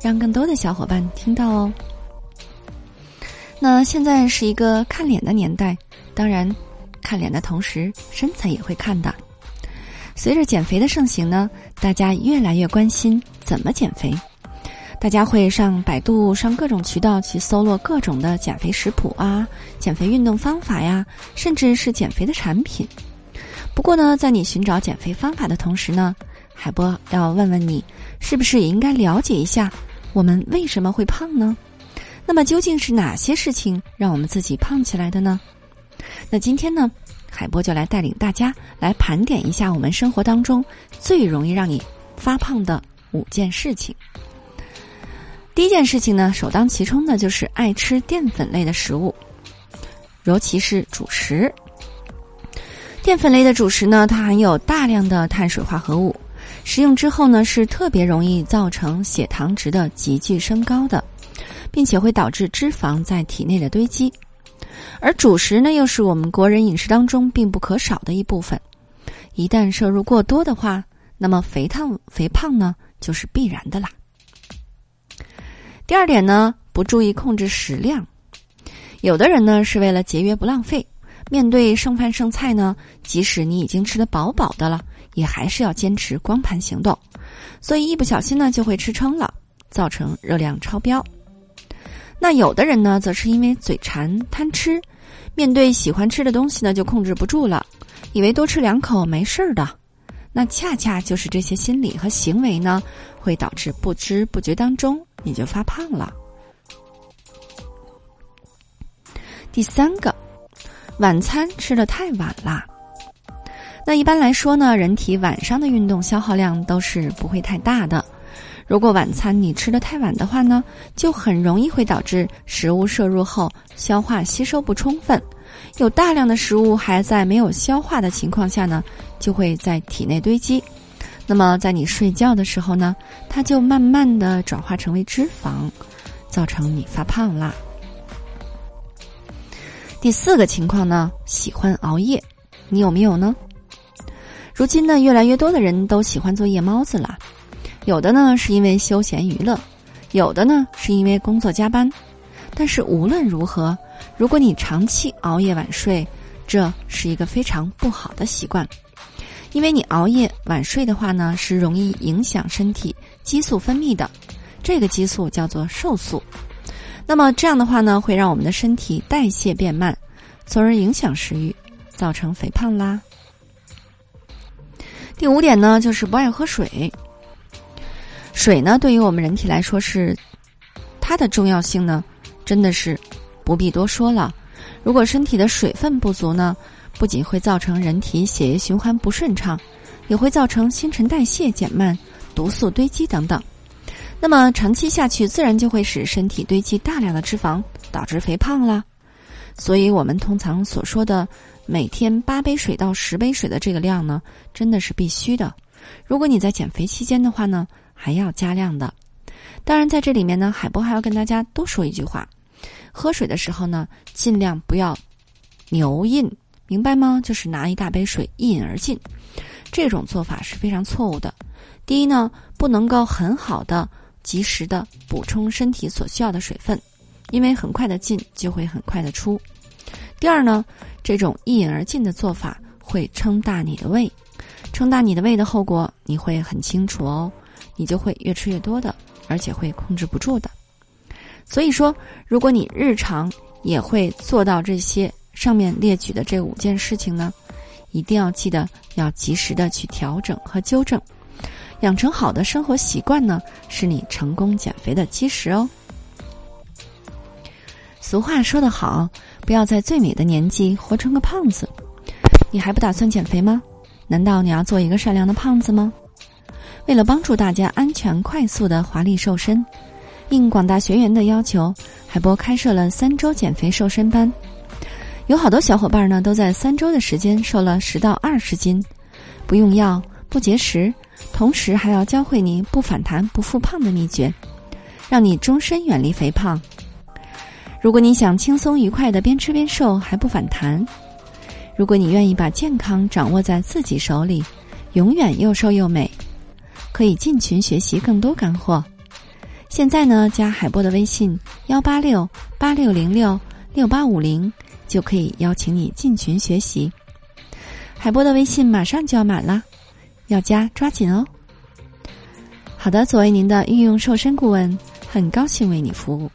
让更多的小伙伴听到哦。那现在是一个看脸的年代，当然，看脸的同时，身材也会看的。随着减肥的盛行呢，大家越来越关心怎么减肥，大家会上百度、上各种渠道去搜罗各种的减肥食谱啊、减肥运动方法呀，甚至是减肥的产品。不过呢，在你寻找减肥方法的同时呢，海波要问问你，是不是也应该了解一下？我们为什么会胖呢？那么究竟是哪些事情让我们自己胖起来的呢？那今天呢，海波就来带领大家来盘点一下我们生活当中最容易让你发胖的五件事情。第一件事情呢，首当其冲的就是爱吃淀粉类的食物，尤其是主食。淀粉类的主食呢，它含有大量的碳水化合物。食用之后呢，是特别容易造成血糖值的急剧升高的，并且会导致脂肪在体内的堆积。而主食呢，又是我们国人饮食当中必不可少的一部分。一旦摄入过多的话，那么肥胖肥胖呢，就是必然的啦。第二点呢，不注意控制食量，有的人呢是为了节约不浪费，面对剩饭剩菜呢，即使你已经吃得饱饱的了。也还是要坚持光盘行动，所以一不小心呢就会吃撑了，造成热量超标。那有的人呢，则是因为嘴馋贪吃，面对喜欢吃的东西呢就控制不住了，以为多吃两口没事儿的。那恰恰就是这些心理和行为呢，会导致不知不觉当中你就发胖了。第三个，晚餐吃的太晚啦。那一般来说呢，人体晚上的运动消耗量都是不会太大的。如果晚餐你吃的太晚的话呢，就很容易会导致食物摄入后消化吸收不充分，有大量的食物还在没有消化的情况下呢，就会在体内堆积。那么在你睡觉的时候呢，它就慢慢的转化成为脂肪，造成你发胖啦。第四个情况呢，喜欢熬夜，你有没有呢？如今呢，越来越多的人都喜欢做夜猫子了，有的呢是因为休闲娱乐，有的呢是因为工作加班。但是无论如何，如果你长期熬夜晚睡，这是一个非常不好的习惯，因为你熬夜晚睡的话呢，是容易影响身体激素分泌的，这个激素叫做瘦素。那么这样的话呢，会让我们的身体代谢变慢，从而影响食欲，造成肥胖啦。第五点呢，就是不爱喝水。水呢，对于我们人体来说是它的重要性呢，真的是不必多说了。如果身体的水分不足呢，不仅会造成人体血液循环不顺畅，也会造成新陈代谢减慢、毒素堆积等等。那么长期下去，自然就会使身体堆积大量的脂肪，导致肥胖啦。所以我们通常所说的。每天八杯水到十杯水的这个量呢，真的是必须的。如果你在减肥期间的话呢，还要加量的。当然，在这里面呢，海波还要跟大家多说一句话：喝水的时候呢，尽量不要牛饮，明白吗？就是拿一大杯水一饮而尽，这种做法是非常错误的。第一呢，不能够很好的及时的补充身体所需要的水分，因为很快的进就会很快的出。第二呢，这种一饮而尽的做法会撑大你的胃，撑大你的胃的后果你会很清楚哦，你就会越吃越多的，而且会控制不住的。所以说，如果你日常也会做到这些上面列举的这五件事情呢，一定要记得要及时的去调整和纠正，养成好的生活习惯呢，是你成功减肥的基石哦。俗话说得好，不要在最美的年纪活成个胖子。你还不打算减肥吗？难道你要做一个善良的胖子吗？为了帮助大家安全快速的华丽瘦身，应广大学员的要求，海波开设了三周减肥瘦身班，有好多小伙伴呢都在三周的时间瘦了十到二十斤，不用药，不节食，同时还要教会你不反弹、不复胖的秘诀，让你终身远离肥胖。如果你想轻松愉快的边吃边瘦还不反弹，如果你愿意把健康掌握在自己手里，永远又瘦又美，可以进群学习更多干货。现在呢，加海波的微信幺八六八六零六六八五零，就可以邀请你进群学习。海波的微信马上就要满了，要加抓紧哦。好的，作为您的御用瘦身顾问，很高兴为你服务。